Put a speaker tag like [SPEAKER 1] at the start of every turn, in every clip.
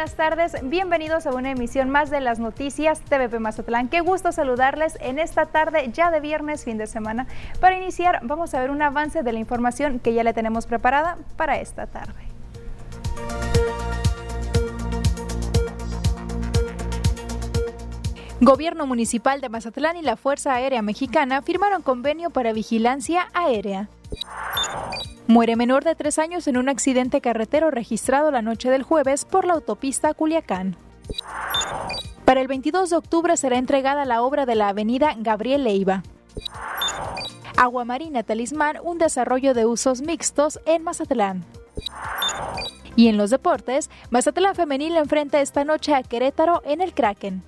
[SPEAKER 1] buenas tardes. Bienvenidos a una emisión más de las noticias TVP Mazatlán. Qué gusto saludarles en esta tarde ya de viernes, fin de semana. Para iniciar, vamos a ver un avance de la información que ya le tenemos preparada para esta tarde. Gobierno Municipal de Mazatlán y la Fuerza Aérea Mexicana firmaron convenio para vigilancia aérea. Muere menor de tres años en un accidente carretero registrado la noche del jueves por la autopista Culiacán. Para el 22 de octubre será entregada la obra de la avenida Gabriel Leiva. Agua Marina Talismán, un desarrollo de usos mixtos en Mazatlán. Y en los deportes, Mazatlán Femenil enfrenta esta noche a Querétaro en el Kraken.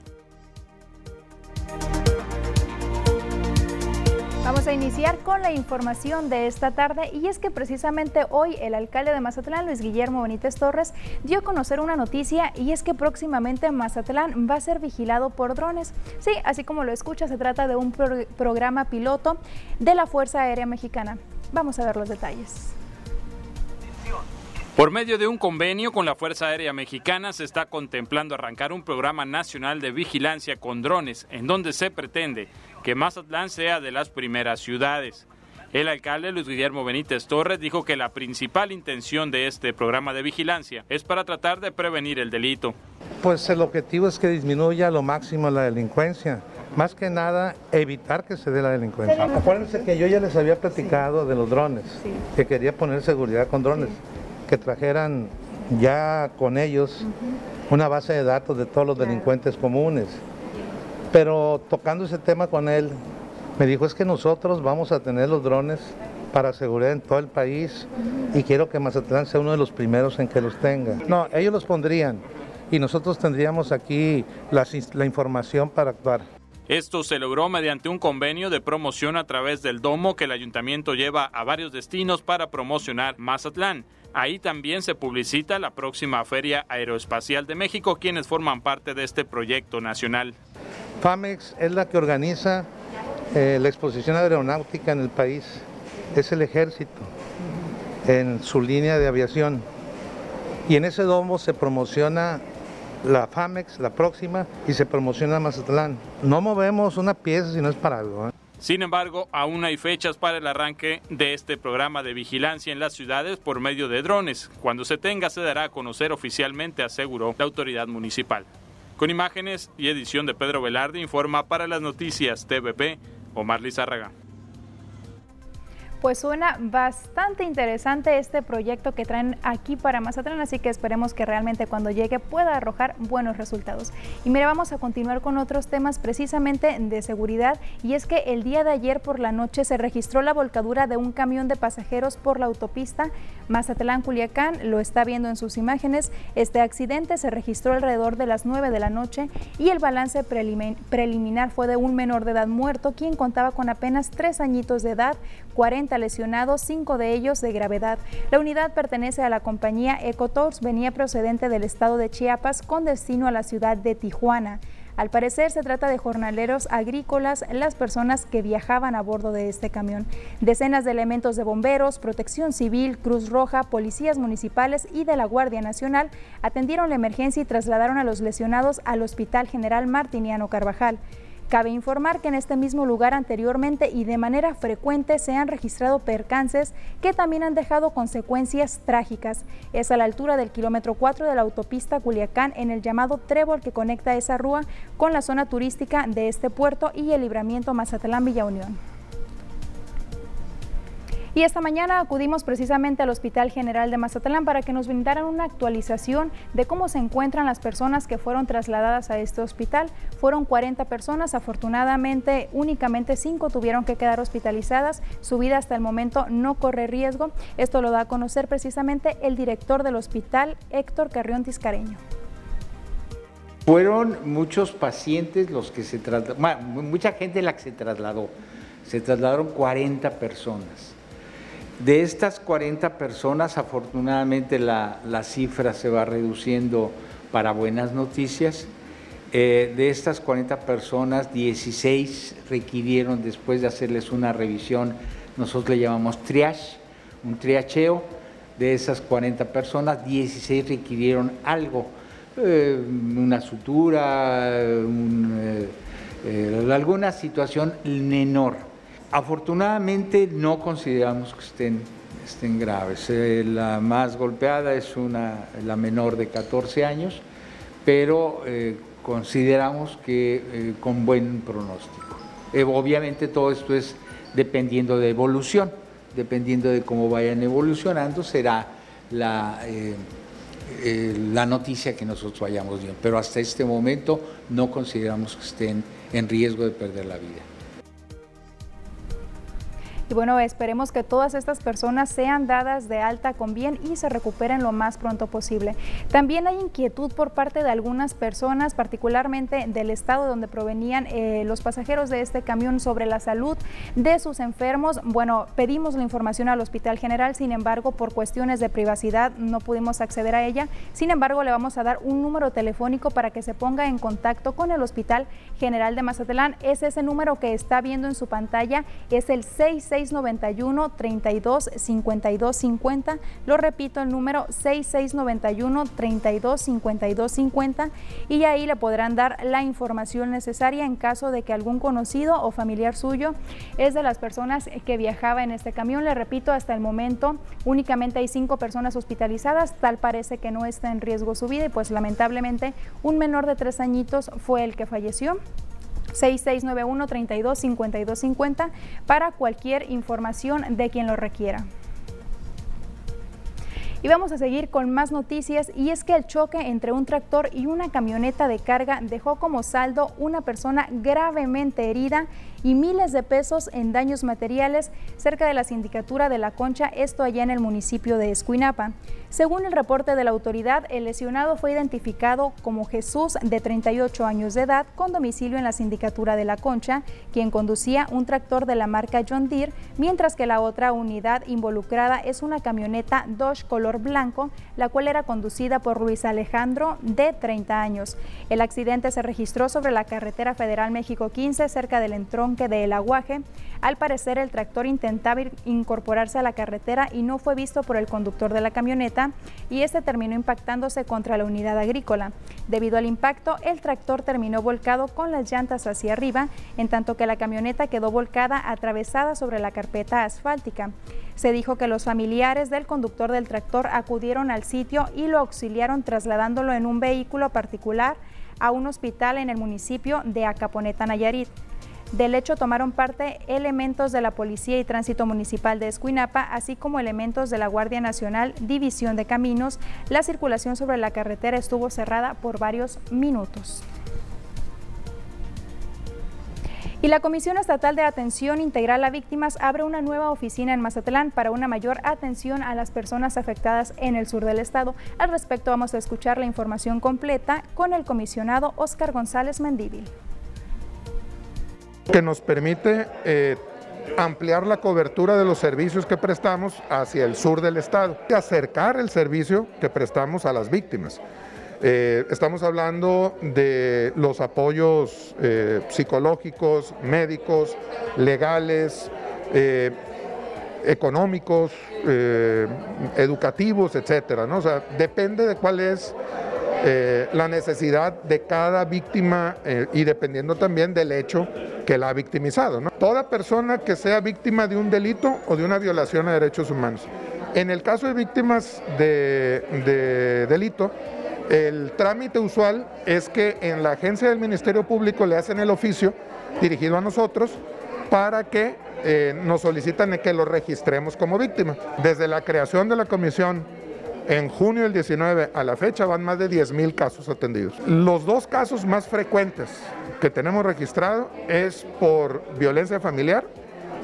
[SPEAKER 1] Vamos a iniciar con la información de esta tarde y es que precisamente hoy el alcalde de Mazatlán, Luis Guillermo Benítez Torres, dio a conocer una noticia y es que próximamente Mazatlán va a ser vigilado por drones. Sí, así como lo escucha, se trata de un programa piloto de la Fuerza Aérea Mexicana. Vamos a ver los detalles.
[SPEAKER 2] Por medio de un convenio con la Fuerza Aérea Mexicana se está contemplando arrancar un programa nacional de vigilancia con drones en donde se pretende que Mazatlán sea de las primeras ciudades. El alcalde Luis Guillermo Benítez Torres dijo que la principal intención de este programa de vigilancia es para tratar de prevenir el delito.
[SPEAKER 3] Pues el objetivo es que disminuya lo máximo la delincuencia. Más que nada, evitar que se dé la delincuencia. Acuérdense que yo ya les había platicado de los drones, que quería poner seguridad con drones, que trajeran ya con ellos una base de datos de todos los delincuentes comunes. Pero tocando ese tema con él, me dijo, es que nosotros vamos a tener los drones para seguridad en todo el país y quiero que Mazatlán sea uno de los primeros en que los tenga. No, ellos los pondrían y nosotros tendríamos aquí la, la información para actuar.
[SPEAKER 2] Esto se logró mediante un convenio de promoción a través del domo que el ayuntamiento lleva a varios destinos para promocionar Mazatlán. Ahí también se publicita la próxima Feria Aeroespacial de México, quienes forman parte de este proyecto nacional.
[SPEAKER 3] FAMEX es la que organiza eh, la exposición aeronáutica en el país, es el ejército en su línea de aviación. Y en ese domo se promociona la FAMEX, la próxima, y se promociona Mazatlán. No movemos una pieza si no es para algo. ¿eh?
[SPEAKER 2] Sin embargo, aún hay fechas para el arranque de este programa de vigilancia en las ciudades por medio de drones. Cuando se tenga se dará a conocer oficialmente, aseguró la autoridad municipal. Con imágenes y edición de Pedro Velarde, informa para las noticias TVP Omar Lizárraga
[SPEAKER 1] pues suena bastante interesante este proyecto que traen aquí para Mazatlán, así que esperemos que realmente cuando llegue pueda arrojar buenos resultados. Y mire, vamos a continuar con otros temas precisamente de seguridad y es que el día de ayer por la noche se registró la volcadura de un camión de pasajeros por la autopista Mazatlán-Culiacán, lo está viendo en sus imágenes. Este accidente se registró alrededor de las 9 de la noche y el balance preliminar fue de un menor de edad muerto, quien contaba con apenas tres añitos de edad, 40 lesionados, cinco de ellos de gravedad. La unidad pertenece a la compañía Ecotours, venía procedente del estado de Chiapas con destino a la ciudad de Tijuana. Al parecer se trata de jornaleros agrícolas, las personas que viajaban a bordo de este camión. Decenas de elementos de bomberos, protección civil, Cruz Roja, policías municipales y de la Guardia Nacional atendieron la emergencia y trasladaron a los lesionados al Hospital General Martiniano Carvajal. Cabe informar que en este mismo lugar anteriormente y de manera frecuente se han registrado percances que también han dejado consecuencias trágicas. Es a la altura del kilómetro 4 de la autopista Culiacán en el llamado Trébol que conecta esa rúa con la zona turística de este puerto y el libramiento Mazatlán-Villa Unión. Y esta mañana acudimos precisamente al Hospital General de Mazatlán para que nos brindaran una actualización de cómo se encuentran las personas que fueron trasladadas a este hospital. Fueron 40 personas, afortunadamente únicamente 5 tuvieron que quedar hospitalizadas. Su vida hasta el momento no corre riesgo. Esto lo da a conocer precisamente el director del hospital, Héctor Carrión Tiscareño.
[SPEAKER 4] Fueron muchos pacientes los que se trasladaron, mucha gente la que se trasladó. Se trasladaron 40 personas. De estas 40 personas, afortunadamente la, cifra se va reduciendo para buenas noticias. Eh, de estas 40 personas, 16 requirieron después de hacerles una revisión, nosotros le llamamos triage, un triacheo. De esas 40 personas, 16 requirieron algo, eh, una sutura, eh, alguna situación menor. Afortunadamente no consideramos que estén, estén graves. la más golpeada es una, la menor de 14 años, pero consideramos que con buen pronóstico. obviamente todo esto es dependiendo de evolución, dependiendo de cómo vayan evolucionando, será la, eh, eh, la noticia que nosotros vayamos viendo. Pero hasta este momento no consideramos que estén en riesgo de perder la vida.
[SPEAKER 1] Y bueno, esperemos que todas estas personas sean dadas de alta con bien y se recuperen lo más pronto posible. También hay inquietud por parte de algunas personas, particularmente del estado donde provenían eh, los pasajeros de este camión sobre la salud de sus enfermos. Bueno, pedimos la información al Hospital General, sin embargo, por cuestiones de privacidad no pudimos acceder a ella. Sin embargo, le vamos a dar un número telefónico para que se ponga en contacto con el Hospital General de Mazatlán. Es ese número que está viendo en su pantalla, es el 66 6691 32 52 50. Lo repito, el número 6691 32 52 50 y ahí le podrán dar la información necesaria en caso de que algún conocido o familiar suyo es de las personas que viajaba en este camión. Le repito, hasta el momento únicamente hay cinco personas hospitalizadas, tal parece que no está en riesgo su vida y pues lamentablemente un menor de tres añitos fue el que falleció. 6691 32 52 50 para cualquier información de quien lo requiera. Y vamos a seguir con más noticias y es que el choque entre un tractor y una camioneta de carga dejó como saldo una persona gravemente herida y miles de pesos en daños materiales cerca de la sindicatura de La Concha, esto allá en el municipio de Escuinapa. Según el reporte de la autoridad, el lesionado fue identificado como Jesús, de 38 años de edad, con domicilio en la sindicatura de La Concha, quien conducía un tractor de la marca John Deere, mientras que la otra unidad involucrada es una camioneta Dodge color blanco, la cual era conducida por Luis Alejandro, de 30 años. El accidente se registró sobre la carretera federal México 15, cerca del entrón de del aguaje. Al parecer el tractor intentaba incorporarse a la carretera y no fue visto por el conductor de la camioneta y este terminó impactándose contra la unidad agrícola. Debido al impacto, el tractor terminó volcado con las llantas hacia arriba, en tanto que la camioneta quedó volcada atravesada sobre la carpeta asfáltica. Se dijo que los familiares del conductor del tractor acudieron al sitio y lo auxiliaron trasladándolo en un vehículo particular a un hospital en el municipio de Acaponeta, Nayarit. Del hecho tomaron parte elementos de la Policía y Tránsito Municipal de Escuinapa, así como elementos de la Guardia Nacional, División de Caminos. La circulación sobre la carretera estuvo cerrada por varios minutos. Y la Comisión Estatal de Atención Integral a Víctimas abre una nueva oficina en Mazatlán para una mayor atención a las personas afectadas en el sur del estado. Al respecto vamos a escuchar la información completa con el comisionado Óscar González Mendívil
[SPEAKER 5] que nos permite eh, ampliar la cobertura de los servicios que prestamos hacia el sur del estado y acercar el servicio que prestamos a las víctimas. Eh, estamos hablando de los apoyos eh, psicológicos, médicos, legales, económicos, educativos, etcétera. O sea, depende de cuál es eh, la necesidad de cada víctima eh, y dependiendo también del hecho que la ha victimizado. Toda persona que sea víctima de un delito o de una violación a derechos humanos. En el caso de víctimas de, delito, el trámite usual es que en la agencia del Ministerio Público le hacen el oficio dirigido a nosotros para que eh, nos solicitan que lo registremos como víctima. Desde la creación de la comisión en junio del 19 a la fecha van más de 10.000 casos atendidos. Los dos casos más frecuentes que tenemos registrado es por violencia familiar.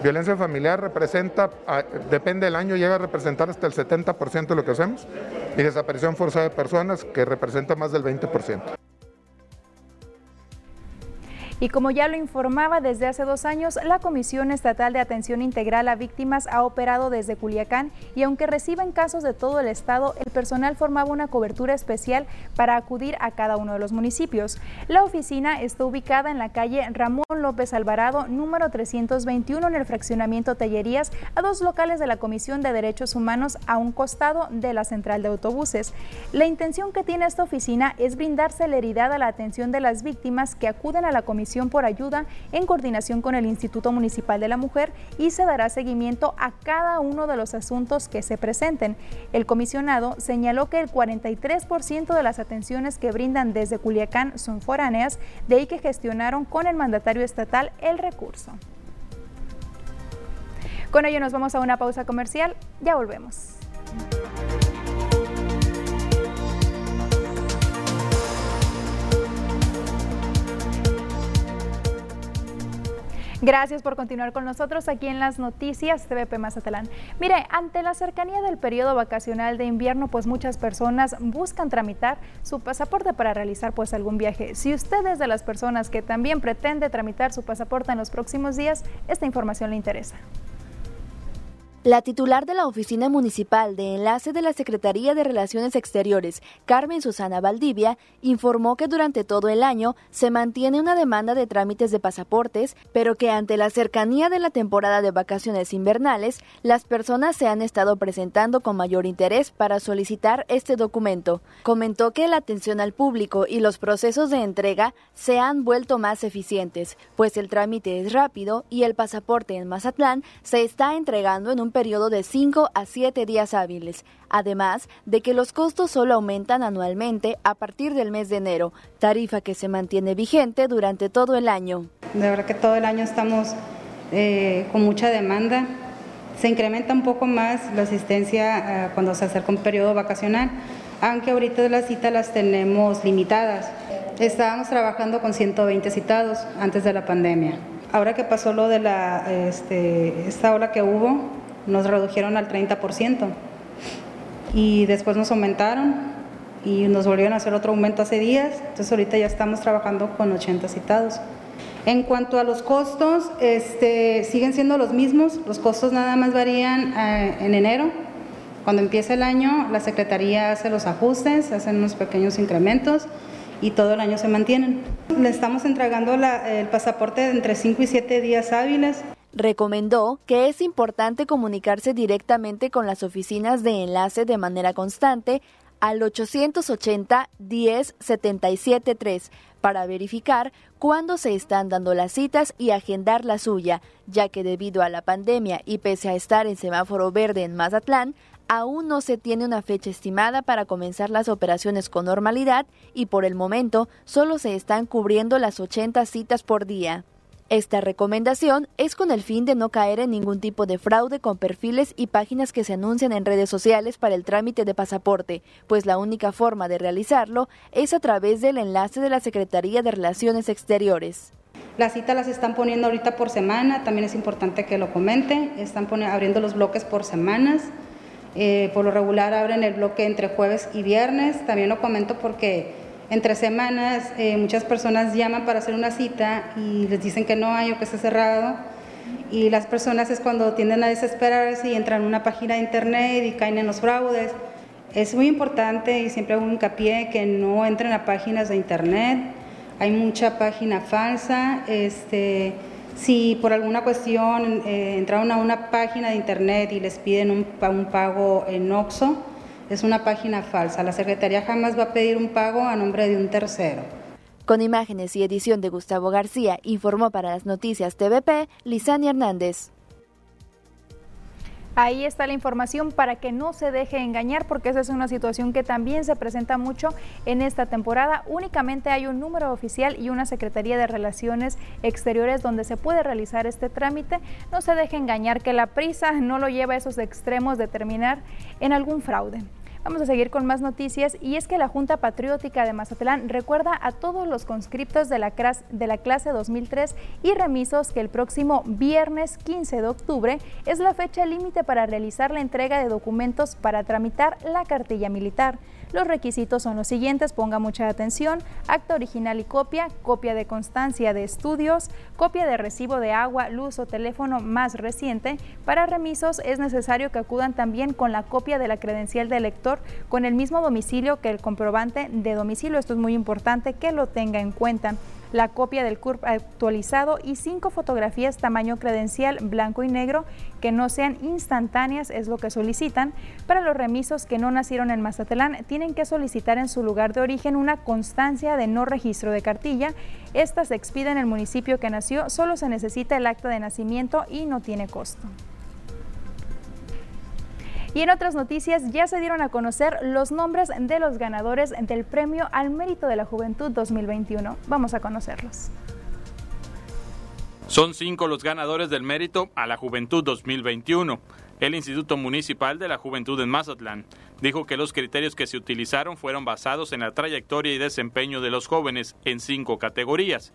[SPEAKER 5] Violencia familiar representa, depende del año, llega a representar hasta el 70% de lo que hacemos. Y desaparición forzada de personas, que representa más del 20%.
[SPEAKER 1] Y como ya lo informaba desde hace dos años, la Comisión Estatal de Atención Integral a Víctimas ha operado desde Culiacán y aunque reciben casos de todo el estado, el personal formaba una cobertura especial para acudir a cada uno de los municipios. La oficina está ubicada en la calle Ramón López Alvarado, número 321, en el fraccionamiento Tellerías, a dos locales de la Comisión de Derechos Humanos a un costado de la central de autobuses. La intención que tiene esta oficina es brindar celeridad a la atención de las víctimas que acuden a la Comisión por Ayuda en coordinación con el Instituto Municipal de la Mujer y se dará seguimiento a cada uno de los asuntos que se presenten. El comisionado señaló que el 43% de las atenciones que brindan desde Culiacán son foráneas, de ahí que gestionaron con el mandatario estatal el recurso. Con ello nos vamos a una pausa comercial, ya volvemos. Gracias por continuar con nosotros aquí en las noticias TVP Mazatlán. Mire, ante la cercanía del periodo vacacional de invierno, pues muchas personas buscan tramitar su pasaporte para realizar pues algún viaje. Si usted es de las personas que también pretende tramitar su pasaporte en los próximos días, esta información le interesa.
[SPEAKER 6] La titular de la Oficina Municipal de Enlace de la Secretaría de Relaciones Exteriores, Carmen Susana Valdivia, informó que durante todo el año se mantiene una demanda de trámites de pasaportes, pero que ante la cercanía de la temporada de vacaciones invernales, las personas se han estado presentando con mayor interés para solicitar este documento. Comentó que la atención al público y los procesos de entrega se han vuelto más eficientes, pues el trámite es rápido y el pasaporte en Mazatlán se está entregando en un periodo de 5 a 7 días hábiles, además de que los costos solo aumentan anualmente a partir del mes de enero, tarifa que se mantiene vigente durante todo el año.
[SPEAKER 7] De verdad que todo el año estamos eh, con mucha demanda. Se incrementa un poco más la asistencia eh, cuando se acerca un periodo vacacional, aunque ahorita las citas las tenemos limitadas. Estábamos trabajando con 120 citados antes de la pandemia. Ahora que pasó lo de la, este, esta ola que hubo, nos redujeron al 30% y después nos aumentaron y nos volvieron a hacer otro aumento hace días, entonces ahorita ya estamos trabajando con 80 citados. En cuanto a los costos, este, siguen siendo los mismos, los costos nada más varían eh, en enero. Cuando empieza el año, la Secretaría hace los ajustes, hacen unos pequeños incrementos y todo el año se mantienen. Le estamos entregando el pasaporte entre 5 y 7 días hábiles.
[SPEAKER 6] Recomendó que es importante comunicarse directamente con las oficinas de enlace de manera constante al 880 10 77 3 para verificar cuándo se están dando las citas y agendar la suya, ya que debido a la pandemia y pese a estar en semáforo verde en Mazatlán, aún no se tiene una fecha estimada para comenzar las operaciones con normalidad y por el momento solo se están cubriendo las 80 citas por día. Esta recomendación es con el fin de no caer en ningún tipo de fraude con perfiles y páginas que se anuncian en redes sociales para el trámite de pasaporte, pues la única forma de realizarlo es a través del enlace de la Secretaría de Relaciones Exteriores.
[SPEAKER 7] Las citas las están poniendo ahorita por semana, también es importante que lo comenten, están abriendo los bloques por semanas, eh, por lo regular abren el bloque entre jueves y viernes, también lo comento porque entre semanas eh, muchas personas llaman para hacer una cita y les dicen que no hay o que está cerrado y las personas es cuando tienden a desesperarse y entran a una página de internet y caen en los fraudes. Es muy importante y siempre hago hincapié que no entren a páginas de internet. Hay mucha página falsa. Este, si por alguna cuestión eh, entraron a una página de internet y les piden un, un pago en OXO, es una página falsa. La Secretaría jamás va a pedir un pago a nombre de un tercero.
[SPEAKER 6] Con imágenes y edición de Gustavo García, informó para las noticias TVP Lisani Hernández.
[SPEAKER 1] Ahí está la información para que no se deje engañar porque esa es una situación que también se presenta mucho en esta temporada. Únicamente hay un número oficial y una Secretaría de Relaciones Exteriores donde se puede realizar este trámite. No se deje engañar que la prisa no lo lleva a esos extremos de terminar en algún fraude. Vamos a seguir con más noticias y es que la Junta Patriótica de Mazatlán recuerda a todos los conscriptos de la, de la clase 2003 y remisos que el próximo viernes 15 de octubre es la fecha límite para realizar la entrega de documentos para tramitar la cartilla militar. Los requisitos son los siguientes, ponga mucha atención, acta original y copia, copia de constancia de estudios, copia de recibo de agua, luz o teléfono más reciente. Para remisos es necesario que acudan también con la copia de la credencial de elector con el mismo domicilio que el comprobante de domicilio. Esto es muy importante que lo tenga en cuenta la copia del CURP actualizado y cinco fotografías tamaño credencial blanco y negro que no sean instantáneas, es lo que solicitan. Para los remisos que no nacieron en Mazatlán, tienen que solicitar en su lugar de origen una constancia de no registro de cartilla. Esta se expide en el municipio que nació, solo se necesita el acta de nacimiento y no tiene costo. Y en otras noticias ya se dieron a conocer los nombres de los ganadores del Premio al Mérito de la Juventud 2021. Vamos a conocerlos.
[SPEAKER 2] Son cinco los ganadores del Mérito a la Juventud 2021. El Instituto Municipal de la Juventud en Mazatlán dijo que los criterios que se utilizaron fueron basados en la trayectoria y desempeño de los jóvenes en cinco categorías.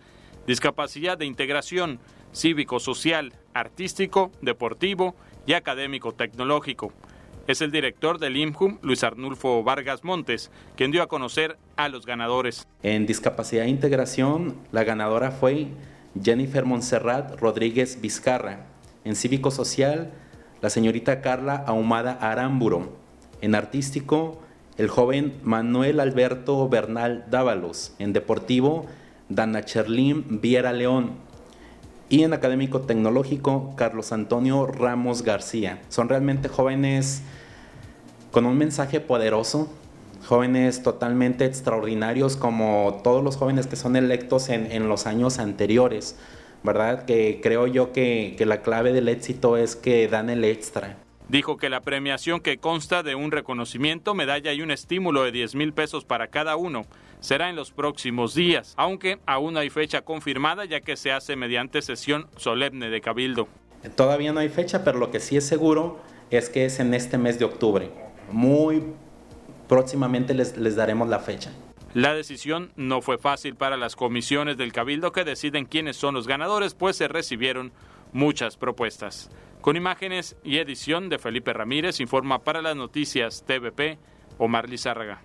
[SPEAKER 2] Discapacidad de integración, cívico-social, artístico, deportivo y académico-tecnológico es el director del IMJUM, Luis Arnulfo Vargas Montes, quien dio a conocer a los ganadores.
[SPEAKER 8] En discapacidad e integración, la ganadora fue Jennifer Montserrat Rodríguez Vizcarra. En cívico social, la señorita Carla Ahumada Aramburo. En artístico, el joven Manuel Alberto Bernal Dávalos. En deportivo, Dana Cherlín Viera León. Y en académico tecnológico, Carlos Antonio Ramos García. Son realmente jóvenes con un mensaje poderoso, jóvenes totalmente extraordinarios como todos los jóvenes que son electos en, los años anteriores, ¿verdad? Que creo yo que, que la clave del éxito es que dan el extra.
[SPEAKER 2] Dijo que la premiación que consta de un reconocimiento, medalla y un estímulo de 10 mil pesos para cada uno será en los próximos días, aunque aún no hay fecha confirmada ya que se hace mediante sesión solemne de cabildo.
[SPEAKER 8] Todavía no hay fecha, pero lo que sí es seguro es que es en este mes de octubre muy próximamente les, les daremos la fecha.
[SPEAKER 2] La decisión no fue fácil para las comisiones del Cabildo que deciden quiénes son los ganadores, pues se recibieron muchas propuestas. Con imágenes y edición de Felipe Ramírez, informa para las noticias TVP Omar Lizárraga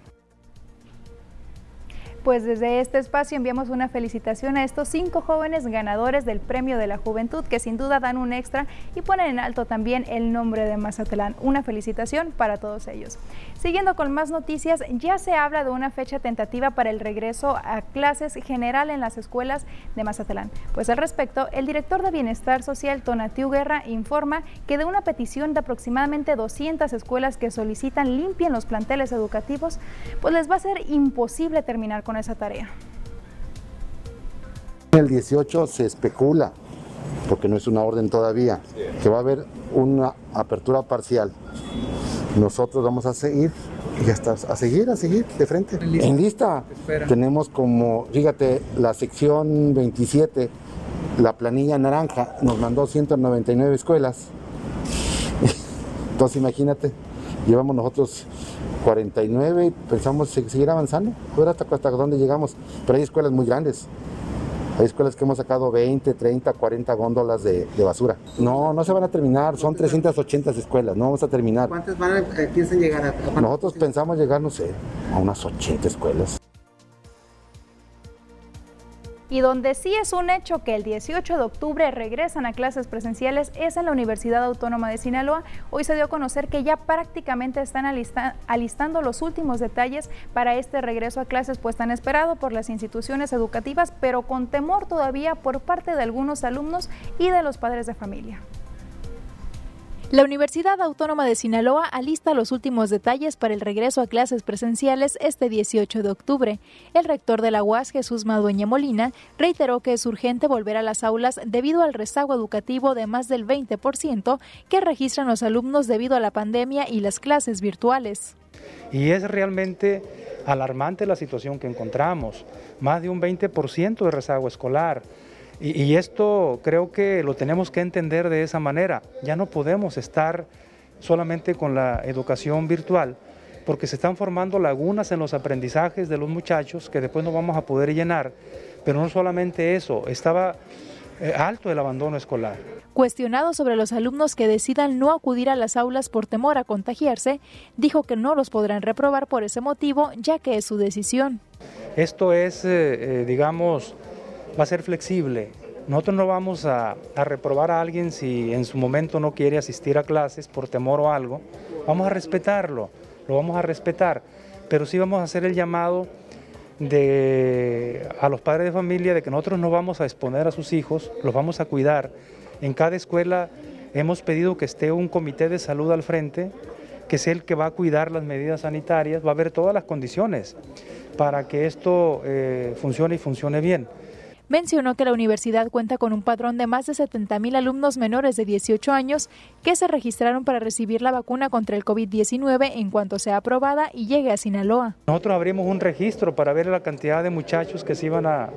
[SPEAKER 1] pues desde este espacio enviamos una felicitación a estos cinco jóvenes ganadores del Premio de la Juventud que sin duda dan un extra y ponen en alto también el nombre de Mazatlán. Una felicitación para todos ellos. Siguiendo con más noticias, ya se habla de una fecha tentativa para el regreso a clases general en las escuelas de Mazatlán. Pues al respecto, el director de Bienestar Social, Tonatiu Guerra, informa que de una petición de aproximadamente 200 escuelas que solicitan limpien los planteles educativos, pues les va a ser imposible terminar con esa tarea?
[SPEAKER 9] El 18 se especula, porque no es una orden todavía, que va a haber una apertura parcial. Nosotros vamos a seguir y hasta a seguir, a seguir de frente. En lista, tenemos como, fíjate, la sección 27, la planilla naranja, nos mandó 199 escuelas. Entonces imagínate, llevamos nosotros 49 y pensamos seguir avanzando, a ver hasta, hasta dónde llegamos. Pero hay escuelas muy grandes. Hay escuelas que hemos sacado 20, 30, 40 góndolas de, basura. No, no se van a terminar, son 380 escuelas, no vamos a terminar.
[SPEAKER 10] ¿Cuántas van a, eh, piensan llegar
[SPEAKER 9] a, Nosotros pensamos llegar, no sé, a unas 80 escuelas.
[SPEAKER 1] Y donde sí es un hecho que el 18 de octubre regresan a clases presenciales es en la Universidad Autónoma de Sinaloa. Hoy se dio a conocer que ya prácticamente están alistando los últimos detalles para este regreso a clases, pues tan esperado por las instituciones educativas, pero con temor todavía por parte de algunos alumnos y de los padres de familia. La Universidad Autónoma de Sinaloa alista los últimos detalles para el regreso a clases presenciales este 18 de octubre. El rector de la UAS, Jesús Madueña Molina, reiteró que es urgente volver a las aulas debido al rezago educativo de más del 20% que registran los alumnos debido a la pandemia y las clases virtuales.
[SPEAKER 11] Y es realmente alarmante la situación que encontramos, más de un 20% de rezago escolar. Y, esto creo que lo tenemos que entender de esa manera. Ya no podemos estar solamente con la educación virtual, porque se están formando lagunas en los aprendizajes de los muchachos que después no vamos a poder llenar. Pero no solamente eso, estaba eh, alto el abandono escolar.
[SPEAKER 1] Cuestionado sobre los alumnos que decidan no acudir a las aulas por temor a contagiarse, dijo que no los podrán reprobar por ese motivo, ya que es su decisión.
[SPEAKER 11] Esto es, eh, eh, digamos, va a ser flexible. Nosotros no vamos a, reprobar a alguien si en su momento no quiere asistir a clases por temor o algo. Vamos a respetarlo lo vamos a respetar, pero sí vamos a hacer el llamado de, a los padres de familia de que nosotros no vamos a exponer a sus hijos, los vamos a cuidar. En cada escuela hemos pedido que esté un comité de salud al frente, que sea el que va a cuidar las medidas sanitarias, va a ver todas las condiciones para que esto eh, funcione y funcione bien.
[SPEAKER 1] Mencionó que la universidad cuenta con un padrón de más de 70.000 alumnos menores de 18 años que se registraron para recibir la vacuna contra el COVID-19 en cuanto sea aprobada y llegue a Sinaloa.
[SPEAKER 11] Nosotros abrimos un registro para ver la cantidad de muchachos que se iban a,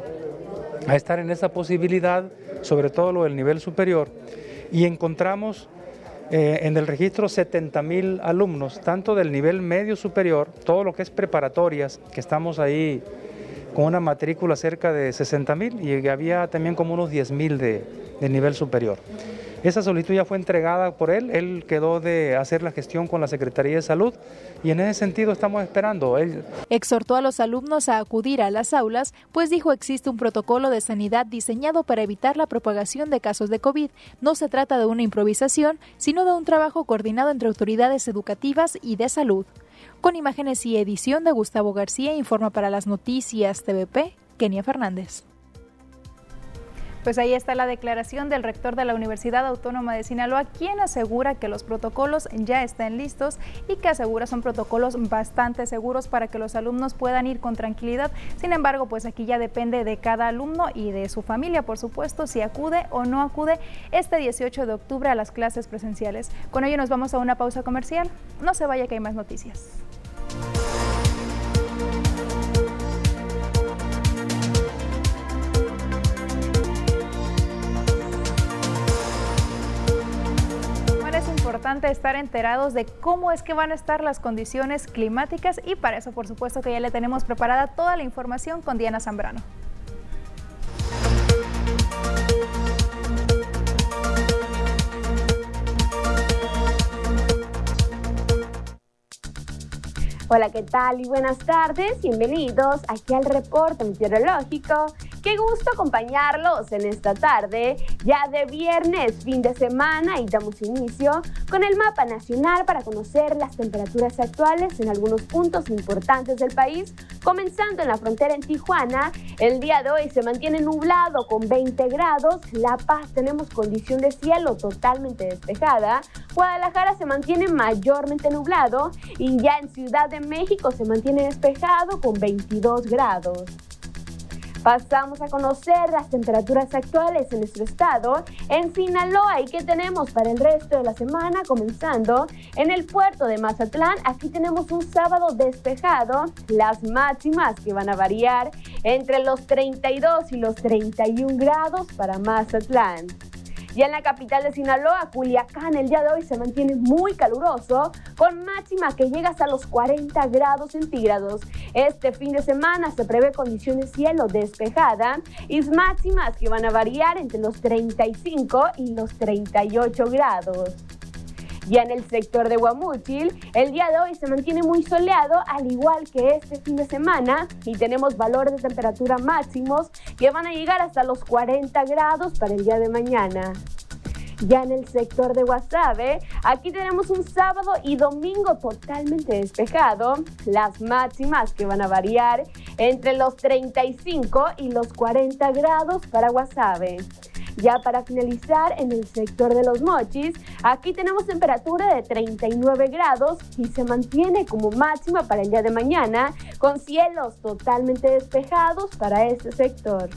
[SPEAKER 11] estar en esa posibilidad, sobre todo lo del nivel superior, y encontramos eh, en el registro 70.000 alumnos, tanto del nivel medio superior, todo lo que es preparatorias, que estamos ahí con una matrícula cerca de 60 mil y había también como unos 10 mil de, de nivel superior. Esa solicitud ya fue entregada por él, él quedó de hacer la gestión con la Secretaría de Salud y en ese sentido estamos esperando.
[SPEAKER 1] Exhortó a los alumnos a acudir a las aulas, pues dijo existe un protocolo de sanidad diseñado para evitar la propagación de casos de COVID. No se trata de una improvisación, sino de un trabajo coordinado entre autoridades educativas y de salud. Con imágenes y edición de Gustavo García, informa para las noticias TVP, Kenia Fernández. Pues ahí está la declaración del rector de la Universidad Autónoma de Sinaloa, quien asegura que los protocolos ya están listos y que asegura son protocolos bastante seguros para que los alumnos puedan ir con tranquilidad. Sin embargo, pues aquí ya depende de cada alumno y de su familia, por supuesto, si acude o no acude este 18 de octubre a las clases presenciales. Con ello nos vamos a una pausa comercial. No se vaya que hay más noticias. Importante estar enterados de cómo es que van a estar las condiciones climáticas y para eso por supuesto que ya le tenemos preparada toda la información con Diana Zambrano.
[SPEAKER 10] Hola, ¿qué tal? Y buenas tardes. Bienvenidos aquí al reporte meteorológico Qué gusto acompañarlos en esta tarde, ya de viernes, fin de semana, y damos inicio con el mapa nacional para conocer las temperaturas actuales en algunos puntos importantes del país, comenzando en la frontera en Tijuana. El día de hoy se mantiene nublado con 20 grados, La Paz tenemos condición de cielo totalmente despejada, Guadalajara se mantiene mayormente nublado y ya en Ciudad de México se mantiene despejado con 22 grados. Pasamos a conocer las temperaturas actuales en nuestro estado, en Sinaloa y qué tenemos para el resto de la semana, comenzando en el puerto de Mazatlán. Aquí tenemos un sábado despejado, las máximas que van a variar entre los 32 y los 31 grados para Mazatlán. Ya en la capital de Sinaloa, Culiacán, el día de hoy se mantiene muy caluroso, con máxima que llega hasta los 40 grados centígrados. Este fin de semana se prevé condiciones cielo despejada y máximas que van a variar entre los 35 y los 38 grados. Ya en el sector de Guamúchil, el día de hoy se mantiene muy soleado, al igual que este fin de semana, y tenemos valores de temperatura máximos que van a llegar hasta los 40 grados para el día de mañana. Ya en el sector de Guasave, aquí tenemos un sábado y domingo totalmente despejado, las máximas que van a variar entre los 35 y los 40 grados para Guasave. Ya para finalizar, en el sector de los mochis, aquí tenemos temperatura de 39 grados y se mantiene como máxima para el día de mañana, con cielos totalmente despejados para este sector.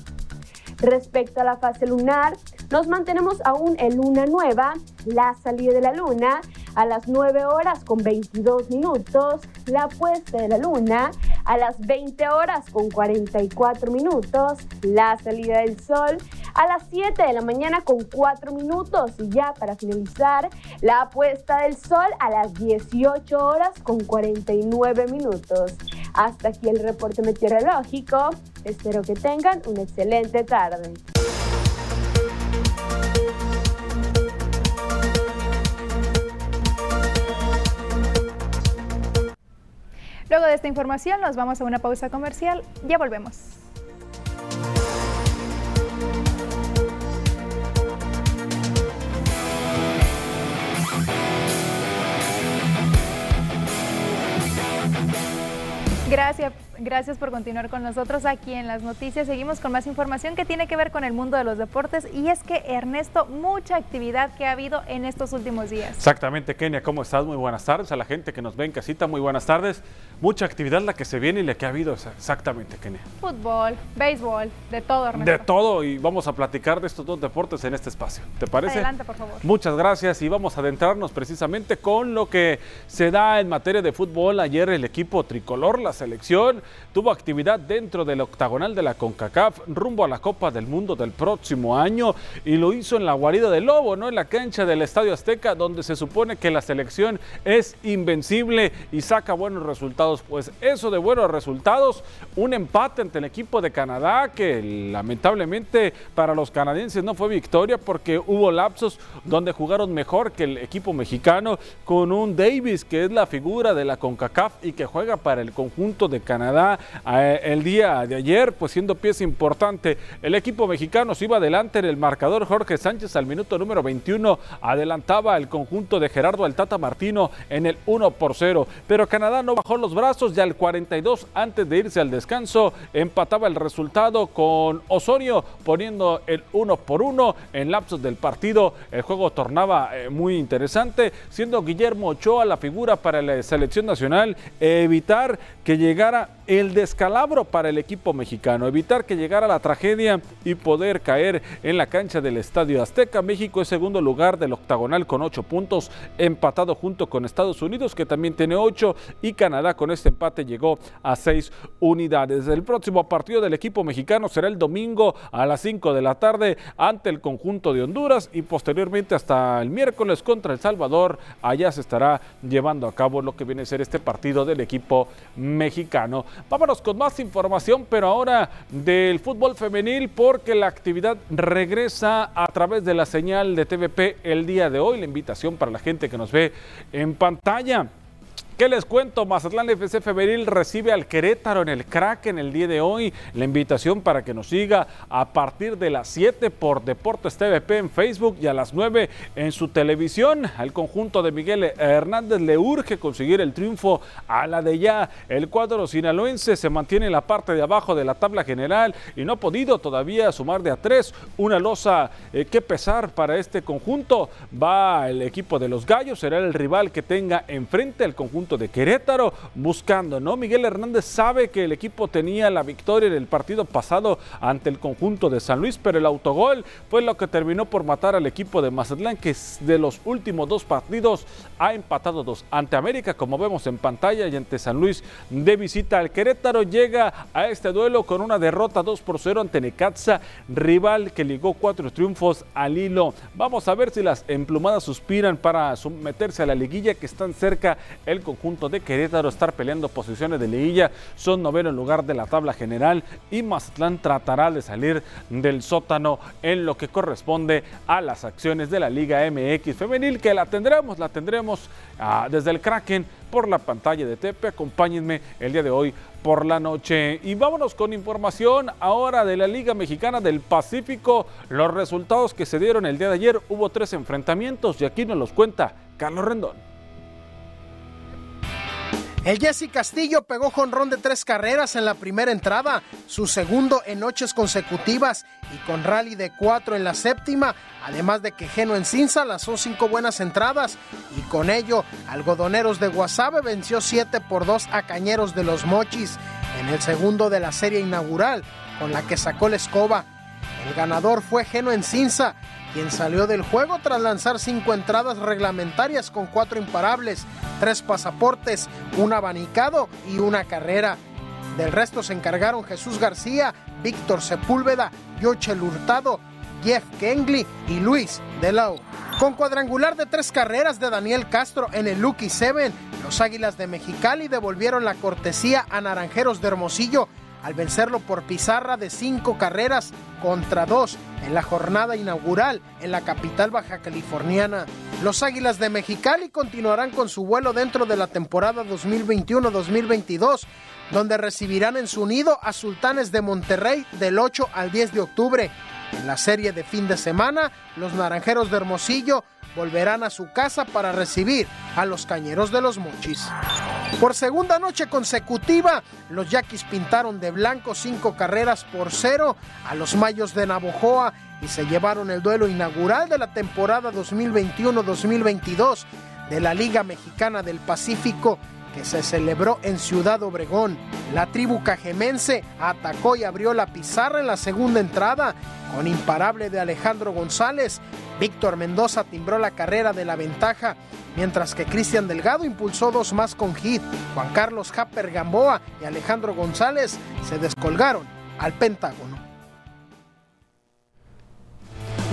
[SPEAKER 10] Respecto a la fase lunar, nos mantenemos aún en luna nueva, la salida de la luna a las 9 horas con 22 minutos, la puesta de la luna a las 20 horas con 44 minutos, la salida del sol a las 7 de la mañana con 4 minutos y ya para finalizar, la puesta del sol a las 18 horas con 49 minutos. Hasta aquí el reporte meteorológico. Espero que tengan una excelente tarde.
[SPEAKER 1] Luego de esta información nos vamos a una pausa comercial. Ya volvemos. Gracias, gracias por continuar con nosotros aquí en las noticias. Seguimos con más información que tiene que ver con el mundo de los deportes y es que Ernesto, mucha actividad que ha habido en estos últimos días.
[SPEAKER 12] Exactamente, Kenia, ¿cómo estás? Muy buenas tardes a la gente que nos ve en casita, muy buenas tardes. Mucha actividad la que se viene y la que ha habido, exactamente, Kenia.
[SPEAKER 1] Fútbol, béisbol, de todo, Ernesto.
[SPEAKER 12] De todo y vamos a platicar de estos dos deportes en este espacio. ¿Te parece?
[SPEAKER 1] Adelante, por favor.
[SPEAKER 12] Muchas gracias y vamos a adentrarnos precisamente con lo que se da en materia de fútbol. Ayer el equipo tricolor, la selección tuvo actividad dentro del octagonal de la CONCACAF rumbo a la Copa del Mundo del próximo año y lo hizo en la guarida del Lobo, ¿no? En la cancha del Estadio Azteca, donde se supone que la selección es invencible y saca buenos resultados. Pues eso de buenos resultados, un empate ante el equipo de Canadá, que lamentablemente para los canadienses no fue victoria porque hubo lapsos donde jugaron mejor que el equipo mexicano con un Davis, que es la figura de la CONCACAF y que juega para el conjunto de Canadá el día de ayer, pues siendo pieza importante. El equipo mexicano se iba adelante en el marcador. Jorge Sánchez al minuto número 21 adelantaba el conjunto de Gerardo Altata Martino en el 1 por 0. Pero Canadá no bajó los brazos. Ya al 42, antes de irse al descanso, empataba el resultado con Osorio poniendo el 1 por 1 en lapsos del partido. El juego tornaba eh, muy interesante, siendo Guillermo Ochoa la figura para la selección nacional, evitar que llegara el descalabro para el equipo mexicano, evitar que llegara la tragedia y poder caer en la cancha del Estadio Azteca. México es segundo lugar del octagonal con ocho puntos, empatado junto con Estados Unidos que también tiene ocho y Canadá con este empate llegó a seis unidades. El próximo partido del equipo mexicano será el domingo a las 5 de la tarde ante el conjunto de Honduras y posteriormente hasta el miércoles contra El Salvador. Allá se estará llevando a cabo lo que viene a ser este partido del equipo mexicano. Vámonos con más información, pero ahora del fútbol femenil, porque la actividad regresa a través de la señal de TVP el día de hoy. La invitación para la gente que nos ve en pantalla. ¿Qué les cuento? Mazatlán FC Femenil recibe al Querétaro en el crack en el día de hoy. La invitación para que nos siga a partir de las 7 por Deportes TVP en Facebook y a las 9 en su televisión. Al conjunto de Miguel Hernández le urge conseguir el triunfo a la de ya. El cuadro sinaloense se mantiene en la parte de abajo de la tabla general y no ha podido todavía sumar de a tres. Una losa eh, que pesar para este conjunto. Va el equipo de los Gallos, será el rival que tenga enfrente al conjunto de Querétaro, buscando, ¿no? Miguel Hernández sabe que el equipo tenía la victoria en el partido pasado ante el conjunto de San Luis, pero el autogol fue lo que terminó por matar al equipo de Mazatlán, que de los últimos dos partidos ha empatado dos. Ante América, como vemos en pantalla, y ante San Luis de visita al Querétaro, llega a este duelo con una derrota 2 por 0 ante Necaxa, rival que ligó cuatro triunfos al hilo. Vamos a ver si las emplumadas suspiran para meterse a la liguilla que están cerca el conjunto de Querétaro estar peleando posiciones de liguilla. Son noveno en lugar de la tabla general y Mazatlán tratará de salir del sótano en lo que corresponde a las acciones de la Liga MX femenil que la tendremos, la tendremos ah, desde el Kraken por la pantalla de Tepe. Acompáñenme el día de hoy por la noche. Y vámonos con información ahora de la Liga Mexicana del Pacífico. Los resultados que se dieron el día de ayer, hubo tres enfrentamientos y aquí nos los cuenta Carlos Rendón.
[SPEAKER 13] El Jesse Castillo pegó jonrón de tres carreras en la primera entrada, su segundo en noches consecutivas y con rally de cuatro en la séptima, además de que Geno Encinza lanzó cinco buenas entradas y con ello Algodoneros de Guasave venció 7 por 2 a Cañeros de los Mochis en el segundo de la serie inaugural con la que sacó la escoba. El ganador fue Geno Encinza, quien salió del juego tras lanzar cinco entradas reglamentarias con cuatro imparables, tres pasaportes, un abanicado y una carrera. Del resto se encargaron Jesús García, Víctor Sepúlveda, Yochel Hurtado, Jeff Kengli y Luis de Lau. Con cuadrangular de tres carreras de Daniel Castro en el Lucky Seven, los Águilas de Mexicali devolvieron la cortesía a Naranjeros de Hermosillo al vencerlo por pizarra de cinco carreras contra dos en la jornada inaugural en la capital baja californiana. Los Águilas de Mexicali continuarán con su vuelo dentro de la temporada 2021-2022, donde recibirán en su nido a Sultanes de Monterrey del 8 al 10 de octubre. En la serie de fin de semana, los Naranjeros de Hermosillo volverán a su casa para recibir a los Cañeros de los Mochis. Por segunda noche consecutiva, los Yaquis pintaron de blanco cinco carreras por cero a los Mayos de Navojoa y se llevaron el duelo inaugural de la temporada 2021-2022 de la Liga Mexicana del Pacífico que se celebró en Ciudad Obregón. La tribu cajemense atacó y abrió la pizarra en la segunda entrada con imparable de Alejandro González. Víctor Mendoza timbró la carrera de la ventaja, mientras que Cristian Delgado impulsó dos más con hit. Juan Carlos Happer Gamboa y Alejandro González se descolgaron al Pentágono.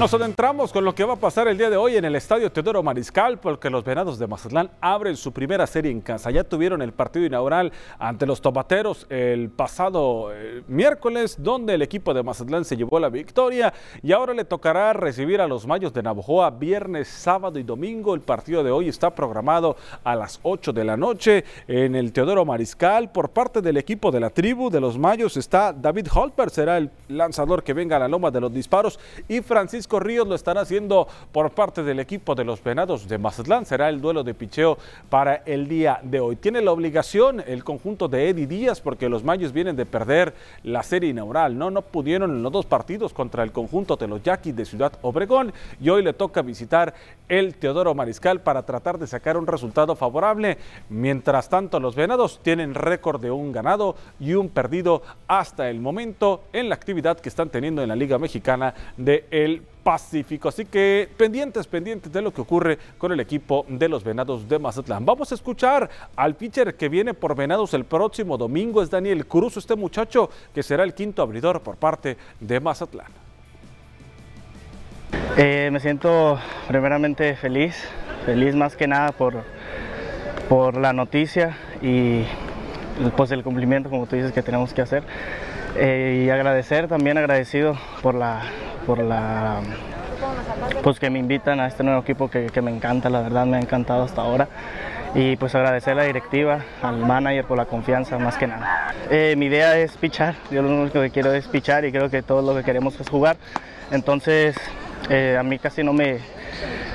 [SPEAKER 12] Nos adentramos con lo que va a pasar el día de hoy en el Estadio Teodoro Mariscal, porque los Venados de Mazatlán abren su primera serie en casa. Ya tuvieron el partido inaugural ante los Tomateros el pasado eh, miércoles, donde el equipo de Mazatlán se llevó la victoria y ahora le tocará recibir a los Mayos de Navojoa viernes, sábado y domingo. El partido de hoy está programado a las 8 de la noche en el Teodoro Mariscal. Por parte del equipo de la tribu de los Mayos está David Holper, será el lanzador que venga a la loma de los disparos y Francisco Ríos lo estará haciendo por parte del equipo de los Venados de Mazatlán. Será el duelo de picheo para el día de hoy. Tiene la obligación el conjunto de Eddie Díaz porque los Mayos vienen de perder la serie inaugural. No, no pudieron en los dos partidos contra el conjunto de los Yaquis de Ciudad Obregón y hoy le toca visitar el Teodoro Mariscal para tratar de sacar un resultado favorable. Mientras tanto, los Venados tienen récord de un ganado y un perdido hasta el momento en la actividad que están teniendo en la Liga Mexicana de el Pacífico. Así que pendientes, pendientes de lo que ocurre con el equipo de los Venados de Mazatlán. Vamos a escuchar al pitcher que viene por Venados el próximo domingo. Es Daniel Cruz, este muchacho que será el quinto abridor por parte de Mazatlán.
[SPEAKER 14] Eh, me siento primeramente feliz, feliz más que nada por, por la noticia y pues el cumplimiento, como tú dices, que tenemos que hacer. Eh, y agradecer, también agradecido por la, por la, pues que me invitan a este nuevo equipo que, que me encanta, la verdad me ha encantado hasta ahora y pues agradecer a la directiva, al manager por la confianza más que nada. Eh, mi idea es pichar, yo lo único que quiero es pichar y creo que todo lo que queremos es jugar, entonces eh, a mí casi no me,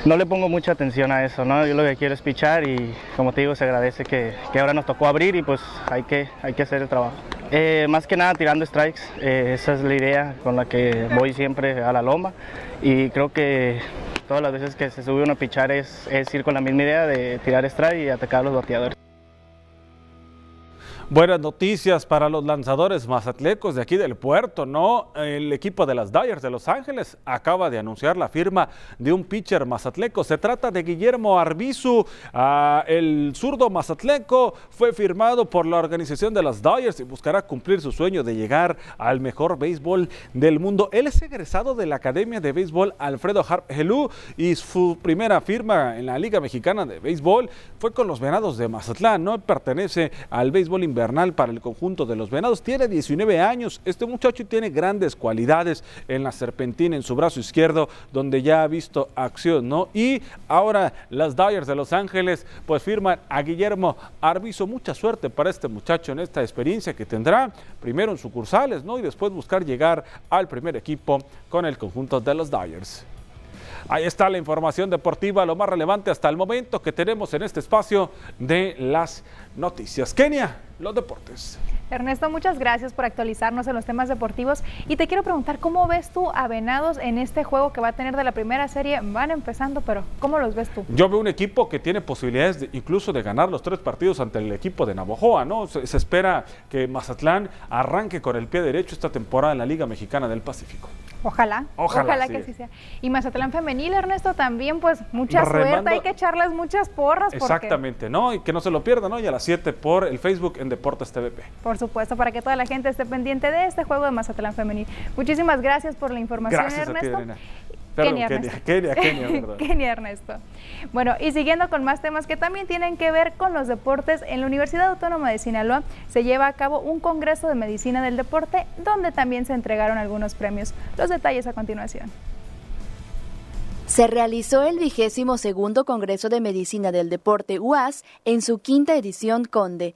[SPEAKER 14] no le pongo mucha atención a eso, ¿no? yo lo que quiero es pichar y como te digo se agradece que, que ahora nos tocó abrir y pues hay que, hay que hacer el trabajo. Eh, más que nada tirando strikes, eh, esa es la idea con la que voy siempre a la loma y creo que todas las veces que se sube uno a pichar es, es ir con la misma idea de tirar strike y atacar a los bateadores.
[SPEAKER 12] Buenas noticias para los lanzadores mazatlecos de aquí del puerto, ¿no? El equipo de las Dyers de Los Ángeles acaba de anunciar la firma de un pitcher mazatleco. Se trata de Guillermo Arbizu. Ah, el zurdo mazatleco fue firmado por la organización de las Dyers y buscará cumplir su sueño de llegar al mejor béisbol del mundo. Él es egresado de la Academia de Béisbol Alfredo Harp Helú y su primera firma en la Liga Mexicana de Béisbol fue con los Venados de Mazatlán, ¿no? Pertenece al béisbol invernal para el conjunto de los Venados. Tiene 19 años. Este muchacho tiene grandes cualidades en la serpentina, en su brazo izquierdo, donde ya ha visto acción, ¿no? Y ahora las Dyers de Los Ángeles, pues firman a Guillermo Arbizo. Mucha suerte para este muchacho en esta experiencia que tendrá primero en sucursales, ¿no? Y después buscar llegar al primer equipo con el conjunto de los Dyers. Ahí está la información deportiva, lo más relevante hasta el momento que tenemos en este espacio de las noticias. Kenia, los deportes.
[SPEAKER 1] Ernesto, muchas gracias por actualizarnos en los temas deportivos y te quiero preguntar, ¿cómo ves tú a Venados en este juego que va a tener de la primera serie? Van empezando, pero ¿cómo los ves tú?
[SPEAKER 12] Yo veo un equipo que tiene posibilidades de, incluso de ganar los tres partidos ante el equipo de Navojoa, ¿no? Se, se espera que Mazatlán arranque con el pie derecho esta temporada en la Liga Mexicana del Pacífico.
[SPEAKER 1] Ojalá,
[SPEAKER 12] Ojalá,
[SPEAKER 1] ojalá,
[SPEAKER 12] sí.
[SPEAKER 1] que así sea. Y Mazatlán femenil, Ernesto, también pues mucha
[SPEAKER 12] Remando-
[SPEAKER 1] suerte, hay que echarles muchas porras porque
[SPEAKER 12] Exactamente, ¿no? Y que no se lo pierdan, ¿no? Y a las 7 por el Facebook en Deportes TVP.
[SPEAKER 1] por Por supuesto, para que toda la gente esté pendiente de este juego de Mazatlán Femenil. Muchísimas gracias por la información,
[SPEAKER 12] gracias
[SPEAKER 1] Ernesto.
[SPEAKER 12] Kenia, Ernesto. Kenia, Kenia,
[SPEAKER 1] Kenia, Ernesto. Bueno, y siguiendo con más temas que también tienen que ver con los deportes, en la Universidad Autónoma de Sinaloa se lleva a cabo un congreso de medicina del deporte donde también se entregaron algunos premios. Los detalles a continuación.
[SPEAKER 6] Se realizó el vigésimo segundo Congreso de Medicina del Deporte UAS en su quinta edición Conde.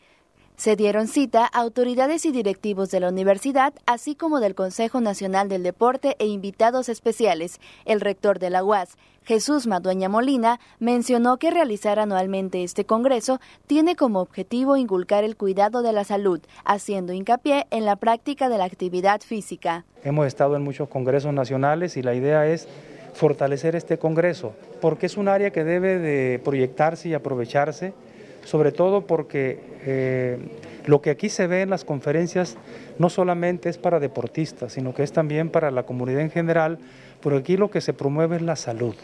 [SPEAKER 6] Se dieron cita a autoridades y directivos de la universidad, así como del Consejo Nacional del Deporte e invitados especiales. El rector de la UAS, Jesús Madueña Molina, mencionó que realizar anualmente este Congreso tiene como objetivo inculcar el cuidado de la salud, haciendo hincapié en la práctica de la actividad física.
[SPEAKER 11] Hemos estado en muchos congresos nacionales y la idea es fortalecer este Congreso, porque es un área que debe de proyectarse y aprovecharse, sobre todo porque eh, lo que aquí se ve en las conferencias no solamente es para deportistas, sino que es también para la comunidad en general, porque aquí lo que se promueve es la salud.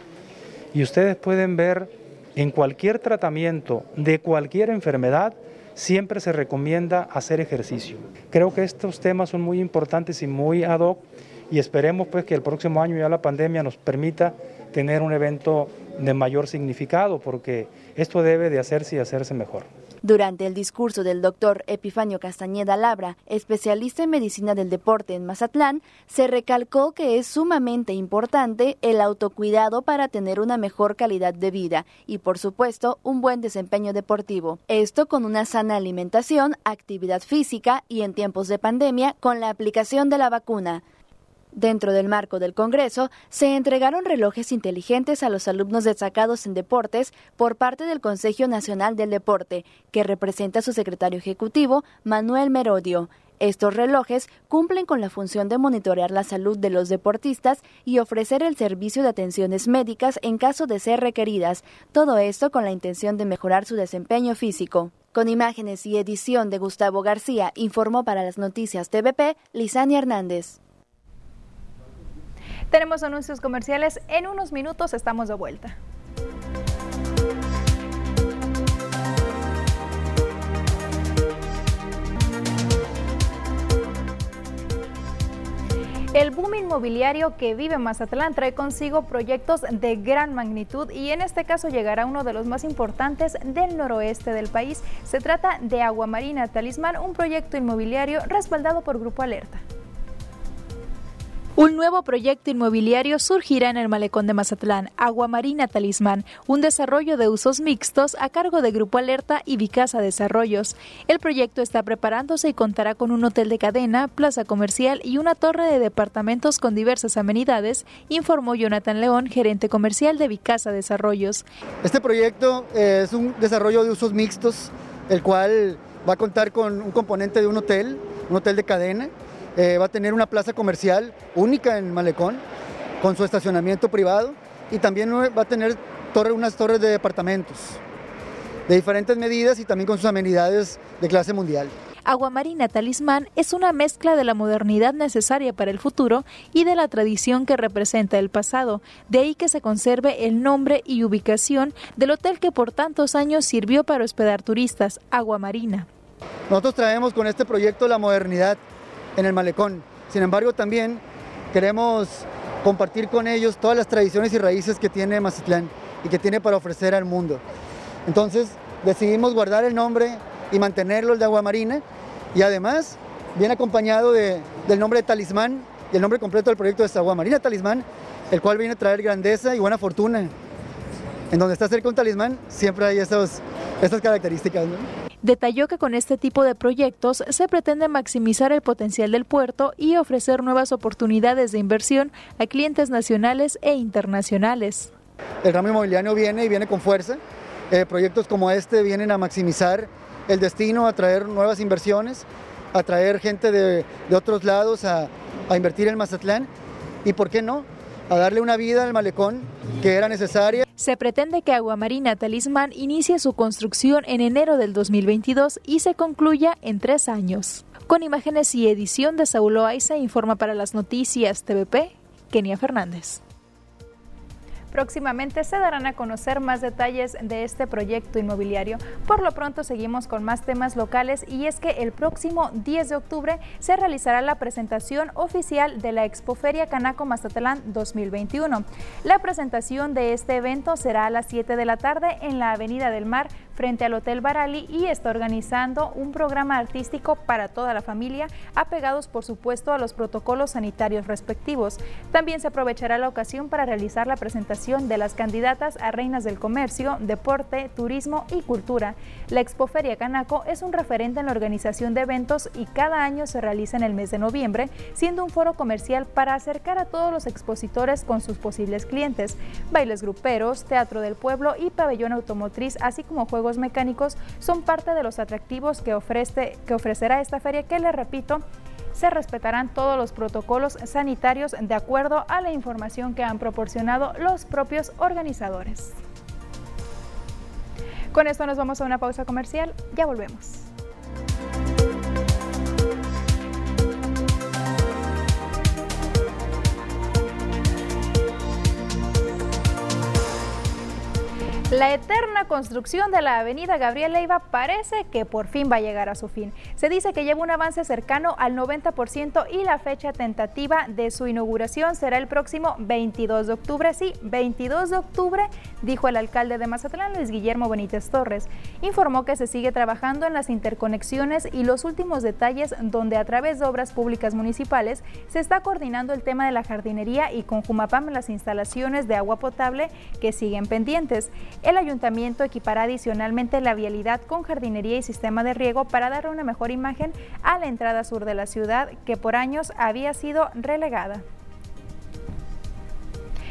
[SPEAKER 11] Y ustedes pueden ver en cualquier tratamiento de cualquier enfermedad, siempre se recomienda hacer ejercicio. Creo que estos temas son muy importantes y muy ad hoc y esperemos pues que el próximo año ya la pandemia nos permita tener un evento de mayor significado porque esto debe de hacerse y hacerse mejor.
[SPEAKER 6] Durante el discurso del doctor Epifanio Castañeda Labra, especialista en medicina del deporte en Mazatlán, se recalcó que es sumamente importante el autocuidado para tener una mejor calidad de vida y, por supuesto, un buen desempeño deportivo. Esto con una sana alimentación, actividad física y, en tiempos de pandemia, con la aplicación de la vacuna. Dentro del marco del Congreso, se entregaron relojes inteligentes a los alumnos destacados en deportes por parte del Consejo Nacional del Deporte, que representa a su secretario ejecutivo, Manuel Merodio. Estos relojes cumplen con la función de monitorear la salud de los deportistas y ofrecer el servicio de atenciones médicas en caso de ser requeridas, todo esto con la intención de mejorar su desempeño físico. Con imágenes y edición de Gustavo García, informó para las noticias TVP Lisania Hernández.
[SPEAKER 1] Tenemos anuncios comerciales. En unos minutos estamos de vuelta. El boom inmobiliario que vive Mazatlán trae consigo proyectos de gran magnitud y en este caso llegará uno de los más importantes del noroeste del país. Se trata de Aguamarina Talismán, un proyecto inmobiliario respaldado por Grupo Alerta. Un nuevo proyecto inmobiliario surgirá en el malecón de Mazatlán, Agua Marina Talismán, un desarrollo de usos mixtos a cargo de Grupo Alerta y Vicasa Desarrollos. El proyecto está preparándose y contará con un hotel de cadena, plaza comercial y una torre de departamentos con diversas amenidades, informó Jonathan León, gerente comercial de Vicasa Desarrollos.
[SPEAKER 15] Este proyecto eh, es un desarrollo de usos mixtos, el cual va a contar con un componente de un hotel, un hotel de cadena, eh, va a tener una plaza comercial única en Malecón, con su estacionamiento privado, y también va a tener unas torres de departamentos de diferentes medidas y también con sus amenidades de clase mundial.
[SPEAKER 1] Aguamarina Talismán es una mezcla de la modernidad necesaria para el futuro y de la tradición que representa el pasado. De ahí que se conserve el nombre y ubicación del hotel que por tantos años sirvió para hospedar turistas, Aguamarina.
[SPEAKER 15] Nosotros traemos con este proyecto la modernidad en el malecón. Sin embargo, también queremos compartir con ellos todas las tradiciones y raíces que tiene Mazatlán y que tiene para ofrecer al mundo. Entonces decidimos guardar el nombre y mantenerlo el de Agua Marina y además viene acompañado del nombre de Talismán y el nombre completo del proyecto es Agua Marina Talismán, el cual viene a traer grandeza y buena fortuna. En donde está cerca un talismán siempre hay estas características.
[SPEAKER 1] Detalló que con este tipo de proyectos se pretende maximizar el potencial del puerto y ofrecer nuevas oportunidades de inversión a clientes nacionales e internacionales.
[SPEAKER 15] El ramo inmobiliario viene y viene con fuerza. Eh, proyectos como este vienen a maximizar el destino, a traer nuevas inversiones, a traer gente de, otros lados a, a invertir en Mazatlán y, ¿por qué no?, a darle una vida al malecón que era necesaria.
[SPEAKER 1] Se pretende que Aguamarina Talismán inicie su construcción en enero del 2022 y se concluya en tres años. Con imágenes y edición de Saulo Aiza, informa para las noticias TVP, Kenia Fernández. Próximamente se darán a conocer más detalles de este proyecto inmobiliario. Por lo pronto seguimos con más temas locales y es que el próximo 10 de octubre se realizará la presentación oficial de la Expoferia Canaco Mazatlán 2021. La presentación de este evento será a las 7 de la tarde en la Avenida del Mar frente al Hotel Barali y está organizando un programa artístico para toda la familia, apegados por supuesto a los protocolos sanitarios respectivos. También se aprovechará la ocasión para realizar la presentación de las candidatas a reinas del comercio, deporte, turismo y cultura. La Expoferia Canaco es un referente en la organización de eventos y cada año se realiza en el mes de noviembre, siendo un foro comercial para acercar a todos los expositores con sus posibles clientes. Bailes gruperos, teatro del pueblo y pabellón automotriz, así como juegos mecánicos son parte de los atractivos que, ofrece, que ofrecerá esta feria que, le repito, se respetarán todos los protocolos sanitarios de acuerdo a la información que han proporcionado los propios organizadores. Con esto nos vamos a una pausa comercial, ya volvemos. La eterna construcción de la avenida Gabriel Leiva parece que por fin va a llegar a su fin. Se dice que lleva un avance cercano al 90% y la fecha tentativa de su inauguración será el próximo 22 de octubre. Sí, 22 de octubre, dijo el alcalde de Mazatlán, Luis Guillermo Benítez Torres. Informó que se sigue trabajando en las interconexiones y los últimos detalles donde a través de obras públicas municipales se está coordinando el tema de la jardinería y con Jumapam las instalaciones de agua potable que siguen pendientes. El ayuntamiento equipará adicionalmente la vialidad con jardinería y sistema de riego para dar una mejor imagen a la entrada sur de la ciudad que por años había sido relegada.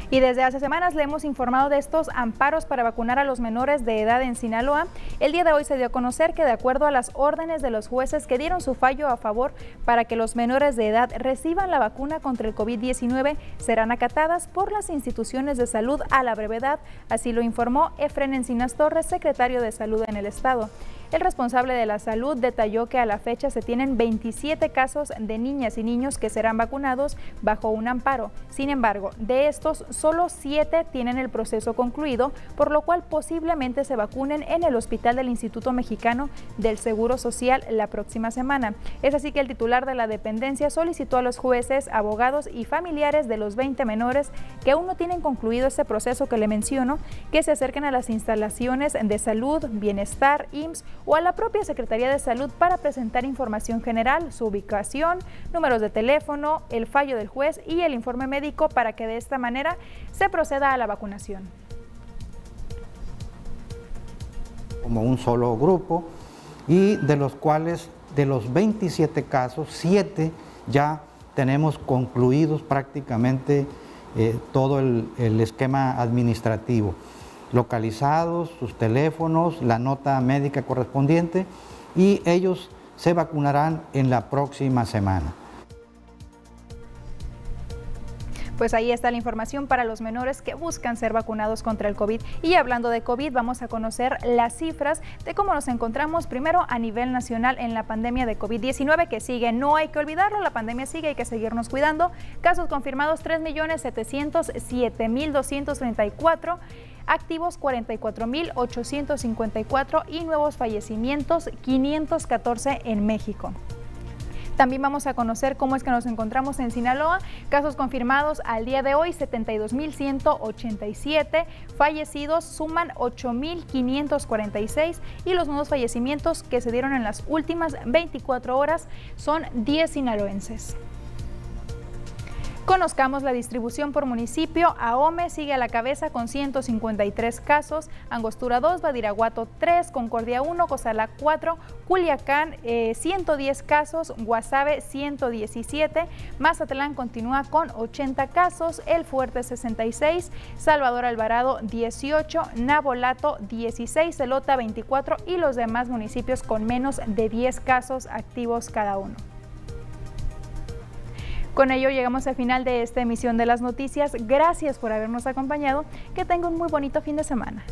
[SPEAKER 1] Y desde hace semanas le hemos informado de estos amparos para vacunar a los menores de edad en Sinaloa. El día de hoy se dio a conocer que de acuerdo a las órdenes de los jueces que dieron su fallo a favor para que los menores de edad reciban la vacuna contra el COVID-19, serán acatadas por las instituciones de salud a la brevedad. Así lo informó Efren Encinas Torres, secretario de Salud en el Estado. El responsable de la salud detalló que a la fecha se tienen 27 casos de niñas y niños que serán vacunados bajo un amparo. Sin embargo, de estos, solo 7 tienen el proceso concluido, por lo cual posiblemente se vacunen en el hospital del Instituto Mexicano del Seguro Social la próxima semana. Es así que el titular de la dependencia solicitó a los jueces, abogados y familiares de los 20 menores que aún no tienen concluido este proceso que le menciono, que se acerquen a las instalaciones de salud, bienestar, IMSS o a la propia Secretaría de Salud para presentar información general, su ubicación, números de teléfono, el fallo del juez y el informe médico para que de esta manera se proceda a la vacunación.
[SPEAKER 16] Como un solo grupo y de los cuales de los 27 casos, 7 ya tenemos concluidos prácticamente eh, todo el esquema administrativo localizados, sus teléfonos, la nota médica correspondiente y ellos se vacunarán en la próxima semana.
[SPEAKER 1] Pues ahí está la información para los menores que buscan ser vacunados contra el COVID. Y hablando de COVID, vamos a conocer las cifras de cómo nos encontramos primero a nivel nacional en la pandemia de COVID-19 que sigue. No hay que olvidarlo, la pandemia sigue, hay que seguirnos cuidando. Casos confirmados 3.707.234 activos 44.854 y nuevos fallecimientos 514 en México. También vamos a conocer cómo es que nos encontramos en Sinaloa. Casos confirmados al día de hoy, 72.187. Fallecidos suman 8.546 y los nuevos fallecimientos que se dieron en las últimas 24 horas son 10 sinaloenses. Conozcamos la distribución por municipio. Ahome sigue a la cabeza con 153 casos, Angostura 2, Badiraguato 3, Concordia 1, Cozala 4, Culiacán 110 eh, casos, Guasave 117, Mazatlán continúa con 80 casos, El Fuerte 66, Salvador Alvarado 18, Nabolato 16, Celota 24 y los demás municipios con menos de 10 casos activos cada uno. Con ello llegamos al final de esta emisión de las noticias. Gracias por habernos acompañado. Que tenga un muy bonito fin de semana.